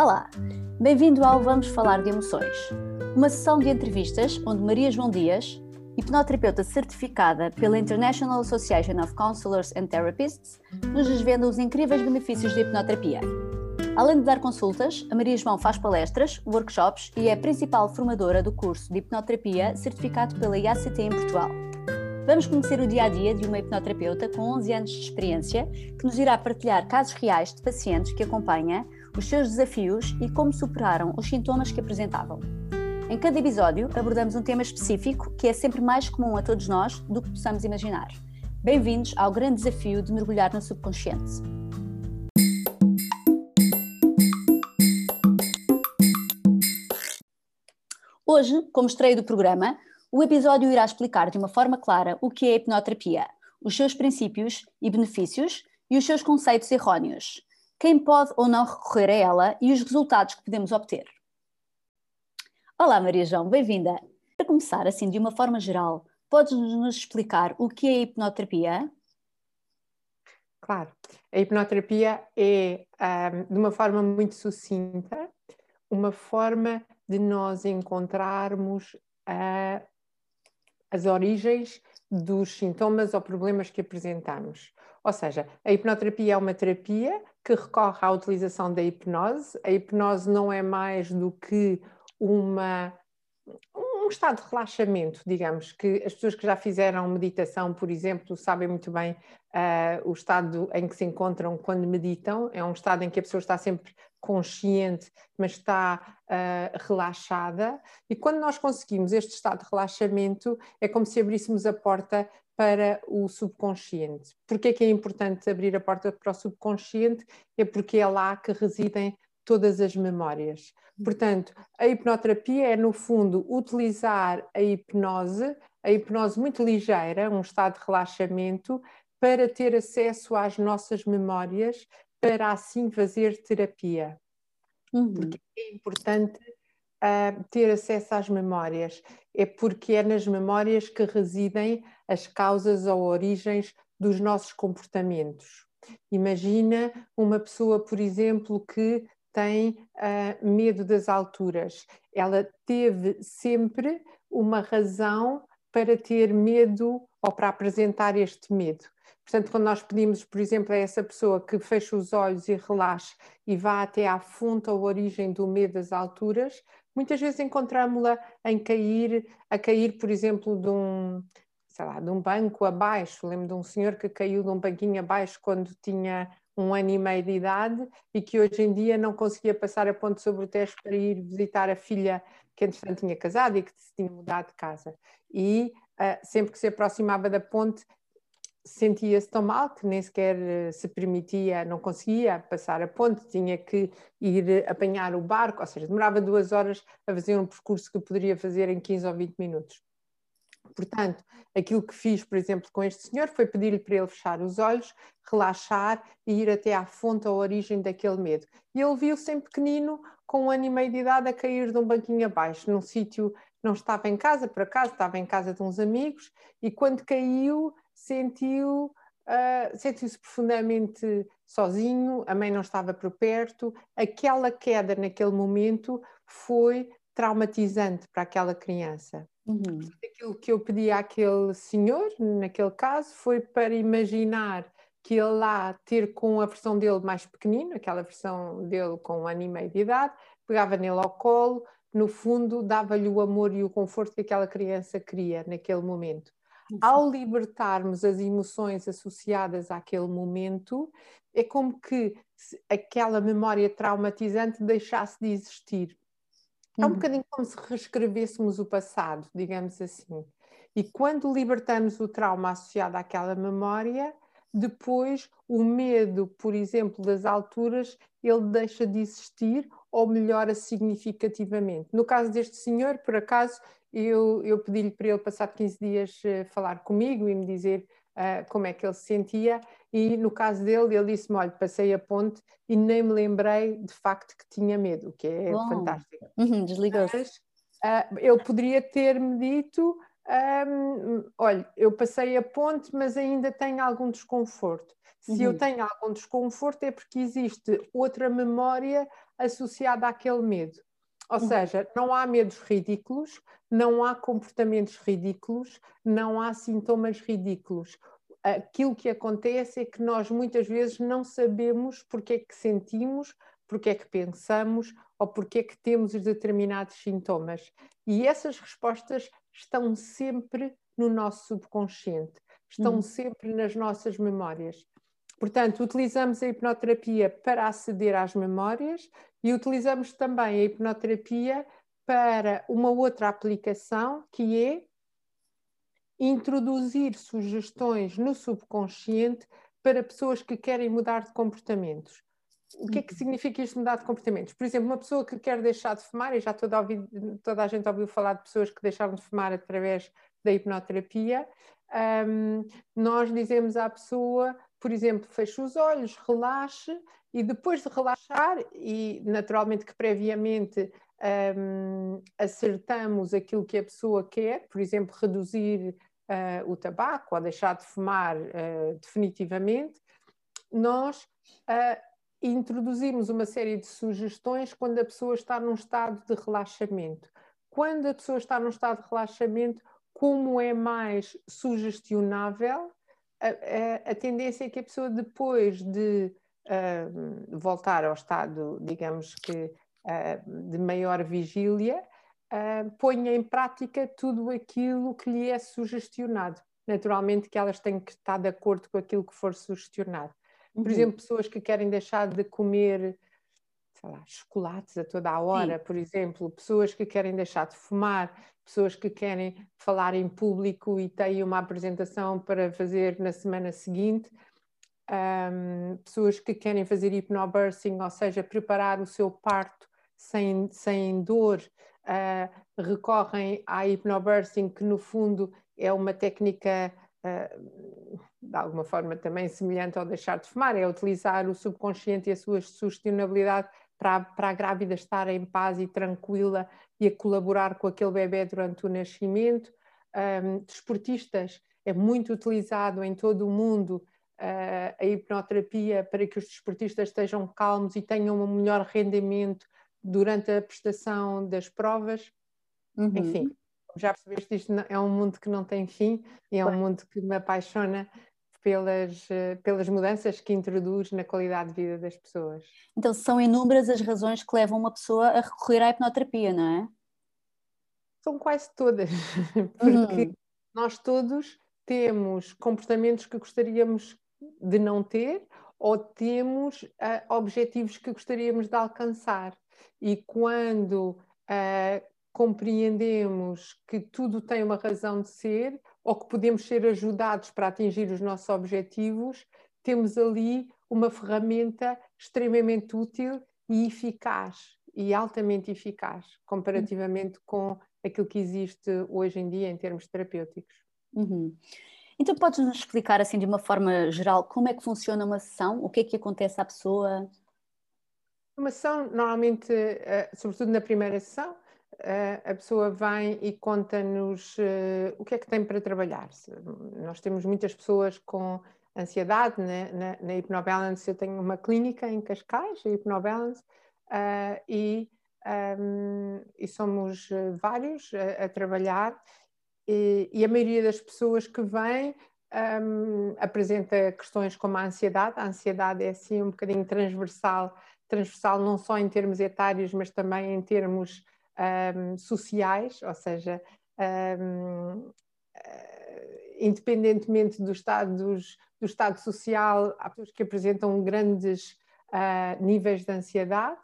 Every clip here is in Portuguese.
Olá, bem-vindo ao Vamos Falar de Emoções, uma sessão de entrevistas onde Maria João Dias, hipnoterapeuta certificada pela International Association of Counselors and Therapists, nos desvenda os incríveis benefícios da hipnoterapia. Além de dar consultas, a Maria João faz palestras, workshops e é a principal formadora do curso de hipnoterapia certificado pela IACT em Portugal. Vamos conhecer o dia a dia de uma hipnoterapeuta com 11 anos de experiência que nos irá partilhar casos reais de pacientes que acompanha, os seus desafios e como superaram os sintomas que apresentavam. Em cada episódio abordamos um tema específico que é sempre mais comum a todos nós do que possamos imaginar. Bem-vindos ao grande desafio de mergulhar no subconsciente. Hoje, como estreia do programa, o episódio irá explicar de uma forma clara o que é a hipnoterapia, os seus princípios e benefícios e os seus conceitos errôneos, quem pode ou não recorrer a ela e os resultados que podemos obter. Olá, Maria João, bem-vinda. Para começar, assim, de uma forma geral, podes-nos explicar o que é a hipnoterapia? Claro, a hipnoterapia é, um, de uma forma muito sucinta, uma forma de nós encontrarmos a as origens dos sintomas ou problemas que apresentamos. Ou seja, a hipnoterapia é uma terapia que recorre à utilização da hipnose. A hipnose não é mais do que uma, um estado de relaxamento, digamos, que as pessoas que já fizeram meditação, por exemplo, sabem muito bem uh, o estado em que se encontram quando meditam. É um estado em que a pessoa está sempre consciente, mas está uh, relaxada. E quando nós conseguimos este estado de relaxamento, é como se abríssemos a porta para o subconsciente. Porquê é que é importante abrir a porta para o subconsciente? É porque é lá que residem todas as memórias. Portanto, a hipnoterapia é, no fundo, utilizar a hipnose, a hipnose muito ligeira, um estado de relaxamento, para ter acesso às nossas memórias, para assim fazer terapia. Uhum. Porque é importante ter acesso às memórias, é porque é nas memórias que residem as causas ou origens dos nossos comportamentos. Imagina uma pessoa, por exemplo, que tem uh, medo das alturas. Ela teve sempre uma razão para ter medo ou para apresentar este medo. Portanto, quando nós pedimos, por exemplo, a essa pessoa que feche os olhos e relaxe e vá até à fonte ou origem do medo das alturas, muitas vezes encontramos-la em cair, a cair, por exemplo, de um, sei lá, de um banco abaixo. Lembro de um senhor que caiu de um banquinho abaixo quando tinha um ano e meio de idade e que hoje em dia não conseguia passar a ponte sobre o Tejo para ir visitar a filha que entretanto tinha casado e que se tinha mudado de casa. E uh, sempre que se aproximava da ponte sentia-se tão mal que nem sequer eh, se permitia, não conseguia passar a ponte, tinha que ir apanhar o barco, ou seja, demorava duas horas a fazer um percurso que poderia fazer em 15 ou 20 minutos. Portanto, aquilo que fiz, por exemplo, com este senhor foi pedir-lhe para ele fechar os olhos, relaxar e ir até à fonte, à origem daquele medo. E ele viu-se em pequenino, com um ano e meio de idade, a cair de um banquinho abaixo, num sítio, não estava em casa, por acaso, estava em casa de uns amigos, e quando caiu, sentiu, uh, sentiu-se profundamente sozinho, a mãe não estava por perto, aquela queda naquele momento foi traumatizante para aquela criança. Uhum. Aquilo que eu pedi àquele senhor, naquele caso, foi para imaginar que ele lá ter com a versão dele mais pequenino, aquela versão dele com um ano e meio de idade, pegava nele ao colo, no fundo dava-lhe o amor e o conforto que aquela criança queria naquele momento. Uhum. Ao libertarmos as emoções associadas àquele momento, é como que aquela memória traumatizante deixasse de existir. É um uhum. bocadinho como se reescrevêssemos o passado, digamos assim. E quando libertamos o trauma associado àquela memória, depois o medo, por exemplo, das alturas, ele deixa de existir ou melhora significativamente. No caso deste senhor, por acaso, eu, eu pedi-lhe para ele passar 15 dias uh, falar comigo e me dizer uh, como é que ele se sentia, e no caso dele, ele disse-me: Olha, passei a ponte e nem me lembrei de facto que tinha medo, o que é Bom. fantástico. Uhum, Desligou-se. Uh, ele poderia ter-me dito: um, Olha, eu passei a ponte, mas ainda tenho algum desconforto. Se uhum. eu tenho algum desconforto, é porque existe outra memória associada àquele medo. Ou uhum. seja, não há medos ridículos, não há comportamentos ridículos, não há sintomas ridículos. Aquilo que acontece é que nós muitas vezes não sabemos porque é que sentimos, porque é que pensamos ou porque é que temos os determinados sintomas. E essas respostas estão sempre no nosso subconsciente, estão uhum. sempre nas nossas memórias. Portanto, utilizamos a hipnoterapia para aceder às memórias e utilizamos também a hipnoterapia para uma outra aplicação que é introduzir sugestões no subconsciente para pessoas que querem mudar de comportamentos. O que é que uhum. significa isto mudar de comportamentos? Por exemplo, uma pessoa que quer deixar de fumar, e já toda, toda a gente ouviu falar de pessoas que deixaram de fumar através da hipnoterapia, um, nós dizemos à pessoa por exemplo, feche os olhos, relaxe e depois de relaxar, e naturalmente que previamente um, acertamos aquilo que a pessoa quer, por exemplo, reduzir uh, o tabaco ou deixar de fumar uh, definitivamente, nós uh, introduzimos uma série de sugestões quando a pessoa está num estado de relaxamento. Quando a pessoa está num estado de relaxamento, como é mais sugestionável, a, a, tendência é que a pessoa, depois de voltar ao estado, digamos que, uh, de maior vigília, uh, ponha em prática tudo aquilo que lhe é sugestionado. Naturalmente que elas têm que estar de acordo com aquilo que for sugestionado. Por uhum. exemplo, pessoas que querem deixar de comer lá, chocolates a toda a hora, Sim. por exemplo, pessoas que querem deixar de fumar, pessoas que querem falar em público e têm uma apresentação para fazer na semana seguinte, um, pessoas que querem fazer hipnobirthing, ou seja, preparar o seu parto sem, sem dor, uh, recorrem à hipnobirthing, que no fundo é uma técnica uh, de alguma forma também semelhante ao deixar de fumar, é utilizar o subconsciente e a sua sugestionabilidade para, para a grávida estar em paz e tranquila e a colaborar com aquele bebê durante o nascimento. Um, desportistas, é muito utilizado em todo o mundo uh, a hipnoterapia para que os desportistas estejam calmos e tenham um melhor rendimento durante a prestação das provas. Uhum. Enfim, já percebeste, isto é um mundo que não tem fim e é um mundo que me apaixona pelas, eh, pelas mudanças que introduz na qualidade de vida das pessoas. Então, são inúmeras as razões que levam uma pessoa a recorrer à hipnoterapia, não é? São quase todas, porque uhum. nós todos temos comportamentos que gostaríamos de não ter ou temos uh, objetivos que gostaríamos de alcançar. E quando uh, compreendemos que tudo tem uma razão de ser, ou que podemos ser ajudados para atingir os nossos objetivos, temos ali uma ferramenta extremamente útil e eficaz, e altamente eficaz, comparativamente com aquilo que existe hoje em dia em termos terapêuticos. Uhum. Então, podes-nos explicar, assim, de uma forma geral, como é que funciona uma sessão? O que é que acontece à pessoa? Uma sessão, normalmente, eh, sobretudo na primeira sessão, a pessoa vem e conta-nos uh, o que é que tem para trabalhar. Nós temos muitas pessoas com ansiedade né? na, na Hypnobalance. Eu tenho uma clínica em Cascais, a Hypnobalance, uh, e, um, e, somos eh, vários a, a trabalhar. E, e, a maioria das pessoas que vêm um, apresenta questões como a ansiedade. A ansiedade é assim um bocadinho transversal, transversal não só em termos etários, mas também em termos um, sociais, ou seja, um, eh, independentemente do estado, dos, do estado social, há pessoas que apresentam grandes uh, níveis de ansiedade.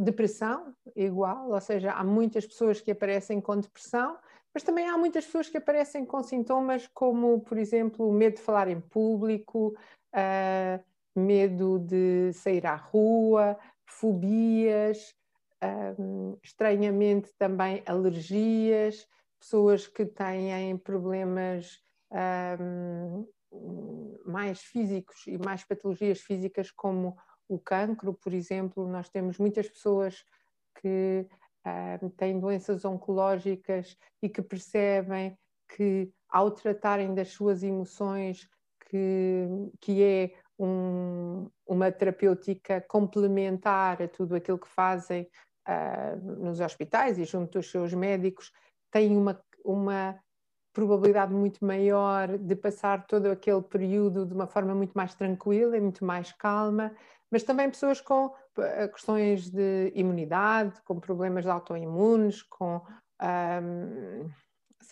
Depressão, igual, ou seja, há muitas pessoas que aparecem com depressão, mas também há muitas pessoas que aparecem com sintomas como, por exemplo, medo de falar em público, uh, medo de sair à rua, fobias, um, estranhamente também alergias, pessoas que têm problemas um, mais físicos e mais patologias físicas como o cancro, por exemplo, nós temos muitas pessoas que têm doenças oncológicas e que percebem que ao tratarem das suas emoções que, que é um, uma terapêutica complementar a tudo aquilo que fazem uh, nos hospitais e junto dos seus médicos, têm uma, uma probabilidade muito maior de passar todo aquele período de uma forma muito mais tranquila e muito mais calma, mas também pessoas com questões de imunidade, com problemas autoimunes, com um,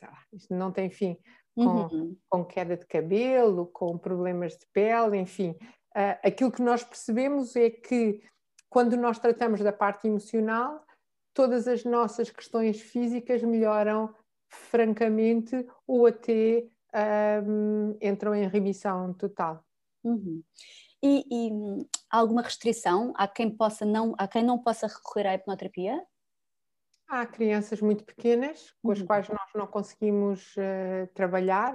lá, isto não tem fim, com, uhum. com, queda de cabelo, com problemas de pele, enfim. Uh, aquilo que nós percebemos é que quando nós tratamos da parte emocional, todas as nossas questões físicas melhoram francamente ou até um, entram em remissão total. Uhum. E, e, há alguma restrição a quem possa não a quem não possa recorrer à hipnoterapia? Há crianças muito pequenas com as uhum. quais nós não conseguimos uh, trabalhar.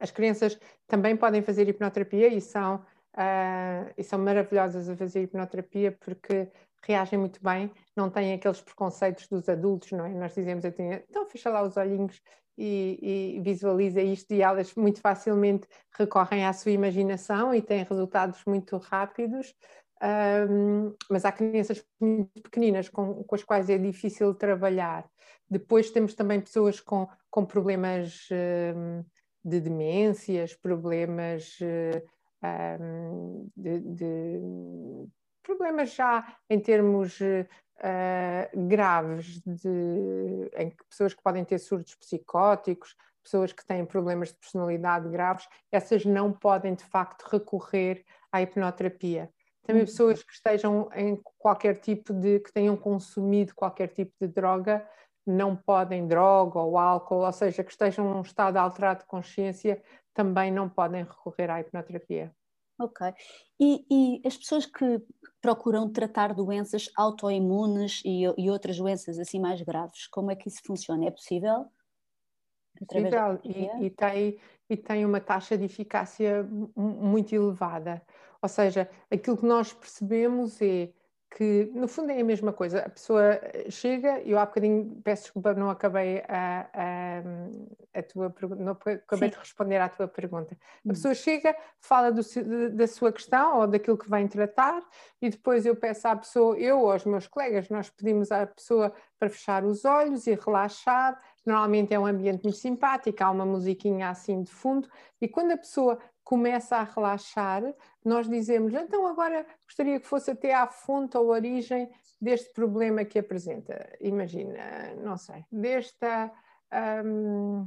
As crianças também podem fazer hipnoterapia e são, uh, e são maravilhosas a fazer hipnoterapia porque reagem muito bem, não têm aqueles preconceitos dos adultos, não é? Nós dizemos assim, então fecha lá os olhinhos e, e, visualiza isto e elas muito facilmente recorrem à sua imaginação e têm resultados muito rápidos. Um, mas há crianças muito pequeninas com, com, as quais é difícil trabalhar. Depois temos também pessoas com, com problemas um, de demências, problemas um, de, de, problemas já em termos uh, graves, de, em que pessoas que podem ter surtos psicóticos, pessoas que têm problemas de personalidade graves, essas não podem de facto recorrer à hipnoterapia. Também uhum. pessoas que estejam em qualquer tipo de, que tenham consumido qualquer tipo de droga, não podem droga ou álcool, ou seja, que estejam num estado alterado de consciência, também não podem recorrer à hipnoterapia. Ok. E, e, as pessoas que procuram tratar doenças autoimunes e, e, outras doenças assim mais graves, como é que isso funciona? É possível? Possível e, e, tem, e tem uma taxa de eficácia muito elevada. Ou seja, aquilo que nós percebemos é que no fundo é a mesma coisa. A pessoa chega, eu há bocadinho peço desculpa, não acabei a, a, a tua pergunta, não acabei Sim. de responder à tua pergunta. A hum. pessoa chega, fala do, da sua questão ou daquilo que vem tratar, e depois eu peço à pessoa, eu ou aos meus colegas, nós pedimos à pessoa para fechar os olhos e relaxar. Normalmente é um ambiente muito simpático, há uma musiquinha assim de fundo, e quando a pessoa começa a relaxar, nós dizemos, então agora gostaria que fosse até à fonte ou origem deste problema que apresenta. Imagina, não sei, desta, um,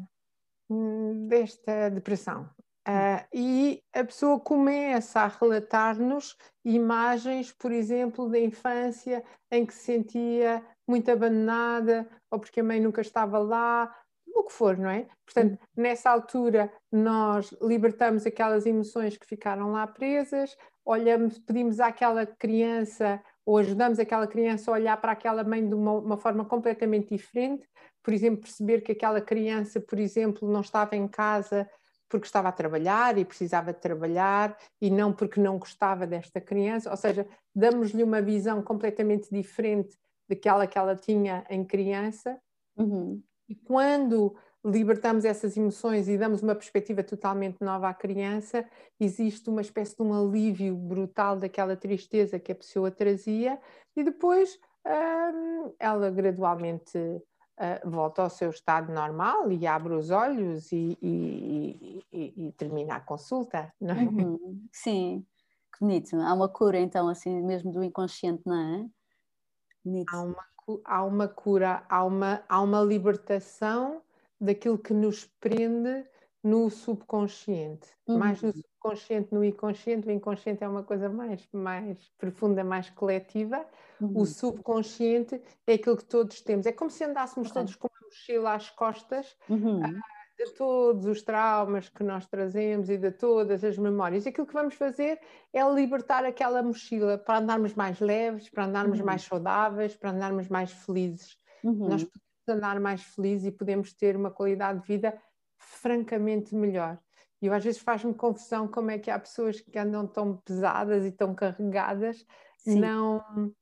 desta depressão. Uh, e a pessoa começa a relatar-nos imagens, por exemplo, da infância em que se sentia muito abandonada, ou porque a mãe nunca estava lá, o que for, não é? Portanto, uhum. nessa altura, nós libertamos aquelas emoções que ficaram lá presas, olhamos, pedimos àquela criança ou ajudamos aquela criança a olhar para aquela mãe de uma, uma, forma completamente diferente, por exemplo, perceber que aquela criança, por exemplo, não estava em casa porque estava a trabalhar e precisava de trabalhar e não porque não gostava desta criança, ou seja, damos-lhe uma visão completamente diferente daquela que ela tinha em criança. Uhum. E quando libertamos essas emoções e damos uma perspectiva totalmente nova à criança, existe uma espécie de um alívio brutal daquela tristeza que a pessoa trazia e depois hum, ela gradualmente uh, volta ao seu estado normal e abre os olhos e, e, e, e termina a consulta, não é? Uhum. Sim, que bonito. Há uma cura então assim mesmo do inconsciente, não é? Bonito. Há uma há uma cura, há uma, há uma libertação daquilo que nos prende no subconsciente. Uhum. Mais no subconsciente, no inconsciente. O inconsciente é uma coisa mais, mais profunda, mais coletiva. Uhum. O subconsciente é aquilo que todos temos. É como se andássemos okay. todos com uma mochila às costas. Uhum. Uh, de todos os traumas que nós trazemos e de todas as memórias. Aquilo que vamos fazer é libertar aquela mochila para andarmos mais leves, para andarmos uhum. mais saudáveis, para andarmos mais felizes. Uhum. Nós podemos andar mais felizes e podemos ter uma qualidade de vida francamente melhor. E eu às vezes faz-me confusão como é que há pessoas que andam tão pesadas e tão carregadas, Sim. não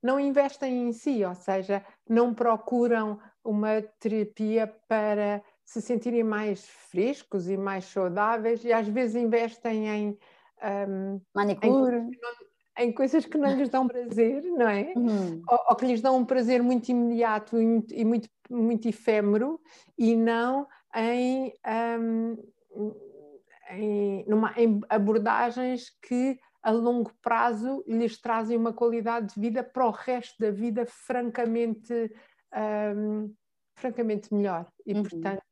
não investem em si, ou seja, não procuram uma terapia para se sentirem mais frescos e mais saudáveis e às vezes investem em um, manicure. Em, em coisas que não lhes dão prazer, não é? Uhum. Ou, ou, que lhes dão um prazer muito imediato e, e muito, muito efêmero e não em, um, em, numa, em abordagens que a longo prazo lhes trazem uma qualidade de vida para o resto da vida francamente, um, francamente melhor. E, uhum. portanto,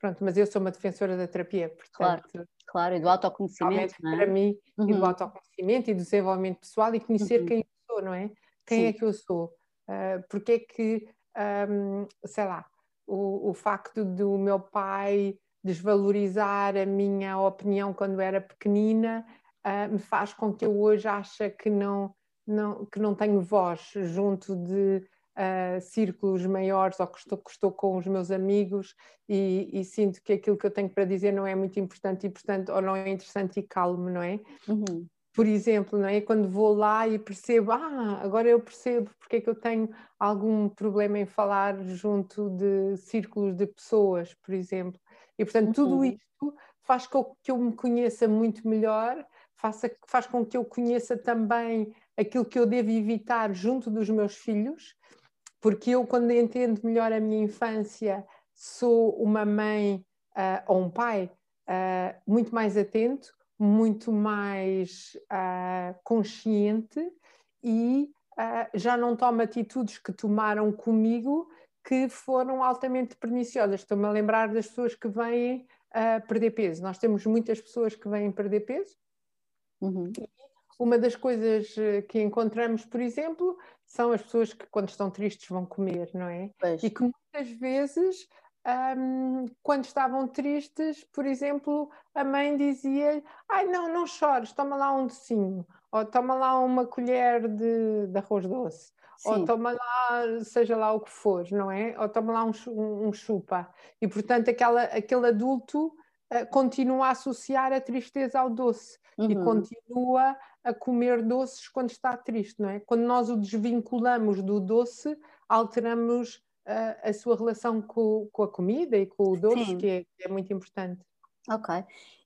pronto, mas eu sou uma defensora da terapia, portanto... Claro, claro e do autoconhecimento, é? Para mim, uhum. e do uhum. autoconhecimento e do desenvolvimento pessoal e conhecer uhum. quem eu sou, não é? Quem Sim. é que eu sou? Uh, porque é que, um, sei lá, o, o facto do meu pai desvalorizar a minha opinião quando era pequenina uh, me faz com que eu hoje ache que não, não, que não tenho voz junto de uh, círculos maiores ou que estou, que estou com os meus amigos e, e, sinto que aquilo que eu tenho para dizer não é muito importante e, portanto, ou não é interessante e calmo, não é? Uhum. Por exemplo, não é? Quando vou lá e percebo, ah, agora eu percebo porque é que eu tenho algum problema em falar junto de círculos de pessoas, por exemplo. E, portanto, tudo uhum. isto faz com que eu me conheça muito melhor faça, faz com que eu conheça também aquilo que eu devo evitar junto dos meus filhos, porque eu, quando entendo melhor a minha infância, sou uma mãe uh, ou um pai uh, muito mais atento, muito mais uh, consciente e já não tomo atitudes que tomaram comigo que foram altamente perniciosas. Estou-me a lembrar das pessoas que vêm perder peso. Nós temos muitas pessoas que vêm perder peso Uhum. Uma das coisas eh, que encontramos, por exemplo, são as pessoas que, quando estão tristes, vão comer, não é? Pois. E que muitas vezes, um, quando estavam tristes, por exemplo, a mãe dizia-lhe: Ai, não, não chores, toma lá um docinho, ou toma lá uma colher de, de arroz doce. Sim. Ou toma lá, seja lá o que for, não é? Ou toma lá um, um, um chupa. E, portanto, aquela, aquele adulto uh, continua a associar a tristeza ao doce uhum. e continua a comer doces quando está triste, não é? Quando nós o desvinculamos do doce, alteramos uh, a sua relação com, com, a comida e com o doce, que é, que é muito importante. Ok.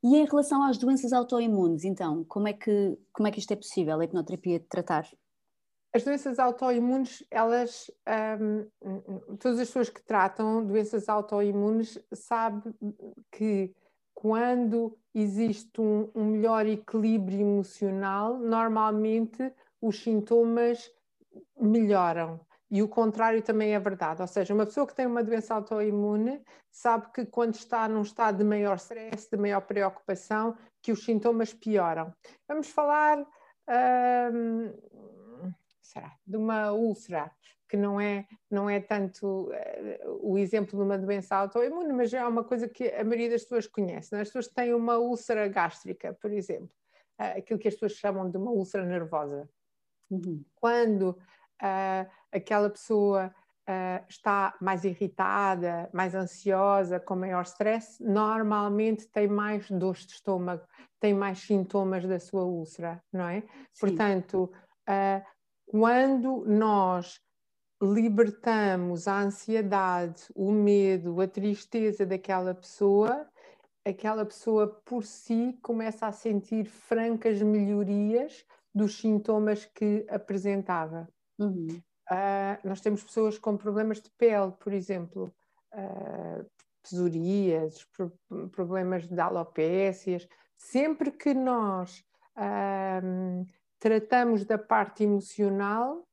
E em relação às doenças autoimunes, então, como é que, como é que isto é possível, a hipnoterapia de tratar? As doenças autoimunes, elas, um, todas as pessoas que tratam doenças autoimunes sabem que quando existe um, um melhor equilíbrio emocional, normalmente os sintomas melhoram. E o contrário também é verdade, ou seja, uma pessoa que tem uma doença autoimune sabe que quando está num estado de maior stress, de maior preocupação, que os sintomas pioram. Vamos falar hum, será, de uma úlcera que não é, não é tanto uh, o exemplo de uma doença autoimune, mas é uma coisa que a maioria das pessoas conhece. Né? As pessoas têm uma úlcera gástrica, por exemplo, uh, aquilo que as pessoas chamam de uma úlcera nervosa. Uhum. Quando uh, aquela pessoa está mais irritada, mais ansiosa, com maior stress, normalmente tem mais dor de estômago, tem mais sintomas da sua úlcera, não é? Sim. Portanto, quando nós libertamos a ansiedade, o medo, a tristeza daquela pessoa, aquela pessoa por si começa a sentir francas melhorias dos sintomas que apresentava. Uhum. Uh, nós temos pessoas com problemas de pele, por exemplo, uh, psoríases, pro, problemas de alopécias. Sempre que nós uh, tratamos da parte emocional,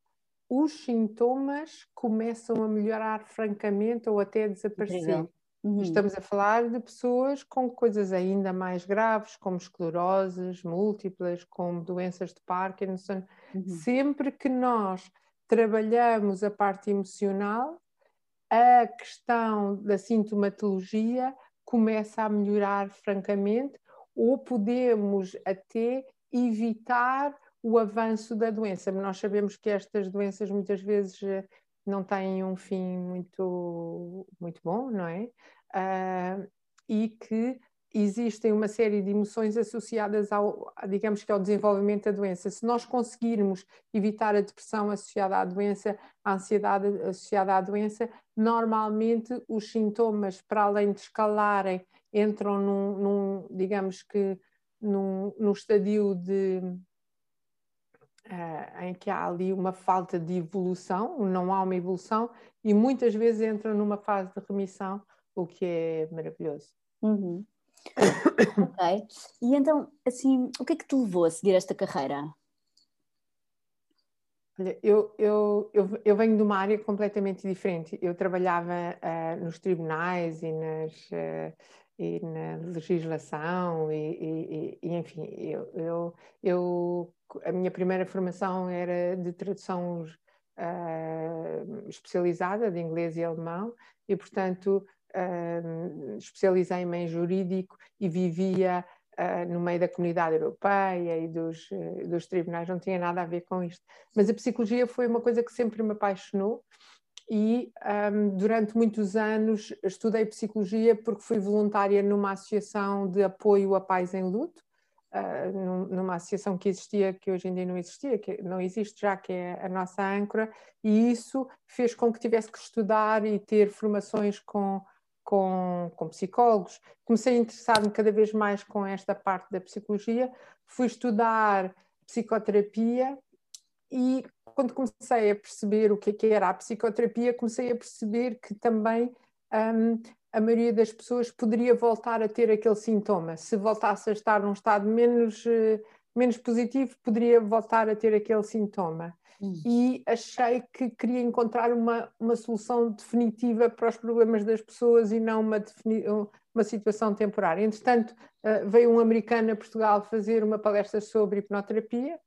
os sintomas começam a melhorar francamente ou até a desaparecer. Uhum. Estamos a falar de pessoas com coisas ainda mais graves, como escleroses múltiplas, como doenças de Parkinson. Uhum. Sempre que nós trabalhamos a parte emocional, a questão da sintomatologia começa a melhorar francamente, ou podemos até evitar o avanço da doença. Nós sabemos que estas doenças muitas vezes eh, não têm um fim muito, muito bom, não é? Uh, e que existem uma série de emoções associadas ao, digamos que ao desenvolvimento da doença. Se nós conseguirmos evitar a depressão associada à doença, a ansiedade associada à doença, normalmente os sintomas, para além de escalarem, entram num, num digamos que num, num estadio de, uh, em que há ali uma falta de evolução, não há uma evolução, e muitas vezes entram numa fase de remissão, o que é maravilhoso. Uhum. ok. E então, assim, o que é que te levou a seguir esta carreira? Olha, eu, eu, eu, eu, venho de uma área completamente diferente. Eu trabalhava uh, nos tribunais e, nas, uh, e na legislação, e, e, e enfim, eu, eu, eu, a minha primeira formação era de tradução uh, especializada de inglês e alemão, e portanto especializei-me em jurídico e vivia uh, no meio da comunidade europeia e dos, uh, dos tribunais, não tinha nada a ver com isto. Mas a psicologia foi uma coisa que sempre me apaixonou e um, durante muitos anos estudei psicologia porque fui voluntária numa associação de apoio a pais em luto, uh, numa associação que existia, que hoje em dia não existia, que não existe já, que é a nossa âncora, e isso fez com que tivesse que estudar e ter formações com com, com psicólogos, comecei a interessar-me cada vez mais com esta parte da psicologia, fui estudar psicoterapia e quando comecei a perceber o que, é que era a psicoterapia, comecei a perceber que também um, a maioria das pessoas poderia voltar a ter aquele sintoma. Se voltasse a estar num estado menos, uh, menos positivo, poderia voltar a ter aquele sintoma. Hum. E achei que queria encontrar uma, uma solução definitiva para os problemas das pessoas e não uma, uma situação temporária. Entretanto, uh, veio um americano a Portugal fazer uma palestra sobre hipnoterapia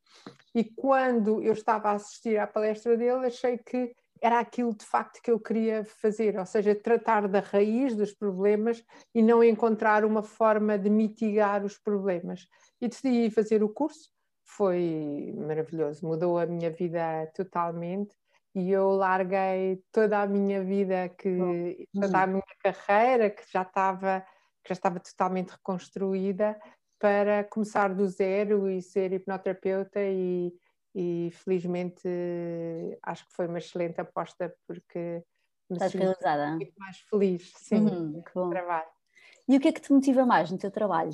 e quando eu estava a assistir à palestra dele, achei que era aquilo de facto que eu queria fazer, ou seja, tratar da raiz dos problemas e não encontrar uma forma de mitigar os problemas. E decidi fazer o curso, foi maravilhoso, mudou a minha vida totalmente e eu larguei toda a minha vida que toda a minha carreira que já estava que já estava totalmente reconstruída para começar do zero e ser hipnoterapeuta e, e felizmente acho que foi uma excelente aposta porque me Estás realizada. muito mais feliz sim, uhum, no trabalho. E o que é que te motiva mais no teu trabalho?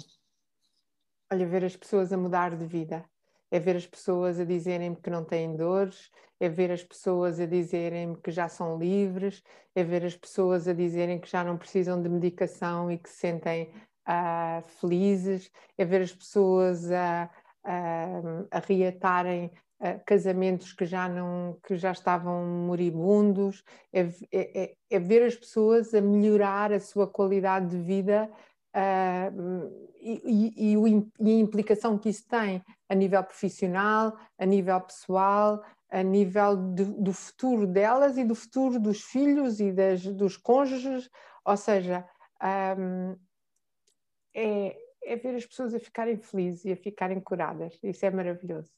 Olha, ver as pessoas a mudar de vida é ver as pessoas a dizerem-me que não têm dores, é ver as pessoas a dizerem-me que já são livres, é ver as pessoas a dizerem que já não precisam de medicação e que se sentem uh, felizes, é ver as pessoas a, a, a reatarem uh, casamentos que já, não, que já estavam moribundos, é, é, é, é ver as pessoas a melhorar a sua qualidade de vida uh, e, e, e, a implicação que isso tem a nível profissional, a nível pessoal, a nível de, do futuro delas e do futuro dos filhos e das, dos cônjuges, ou seja, um, é, é, ver as pessoas a ficarem felizes e a ficarem curadas, isso é maravilhoso.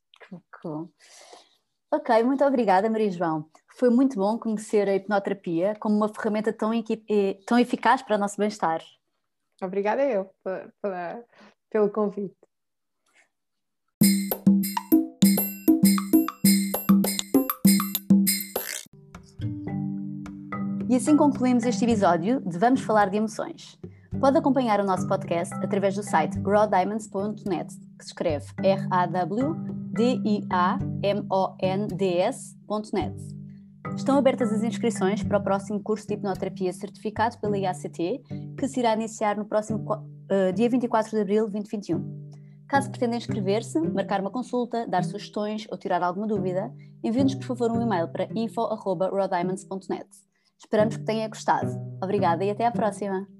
Ok, muito obrigada, Maria João. Foi muito bom conhecer a hipnoterapia como uma ferramenta tão, eh, tão eficaz para o nosso bem-estar. Obrigada eu pela, pelo convite. E assim concluímos este episódio de Vamos Falar de Emoções. Pode acompanhar o nosso podcast através do site rawdiamonds.net, que se escreve R-A-W-D-I-A-M-O-N-D-S.net. Estão abertas as inscrições para o próximo curso de hipnoterapia certificado pela IACT, que se irá iniciar no próximo uh, dia 24 de abril de 2021. Caso pretenda inscrever-se, marcar uma consulta, dar sugestões ou tirar alguma dúvida, envie-nos por favor um e-mail para info.rawdiamonds.net. Esperamos que tenha gostado. Obrigada e até à próxima!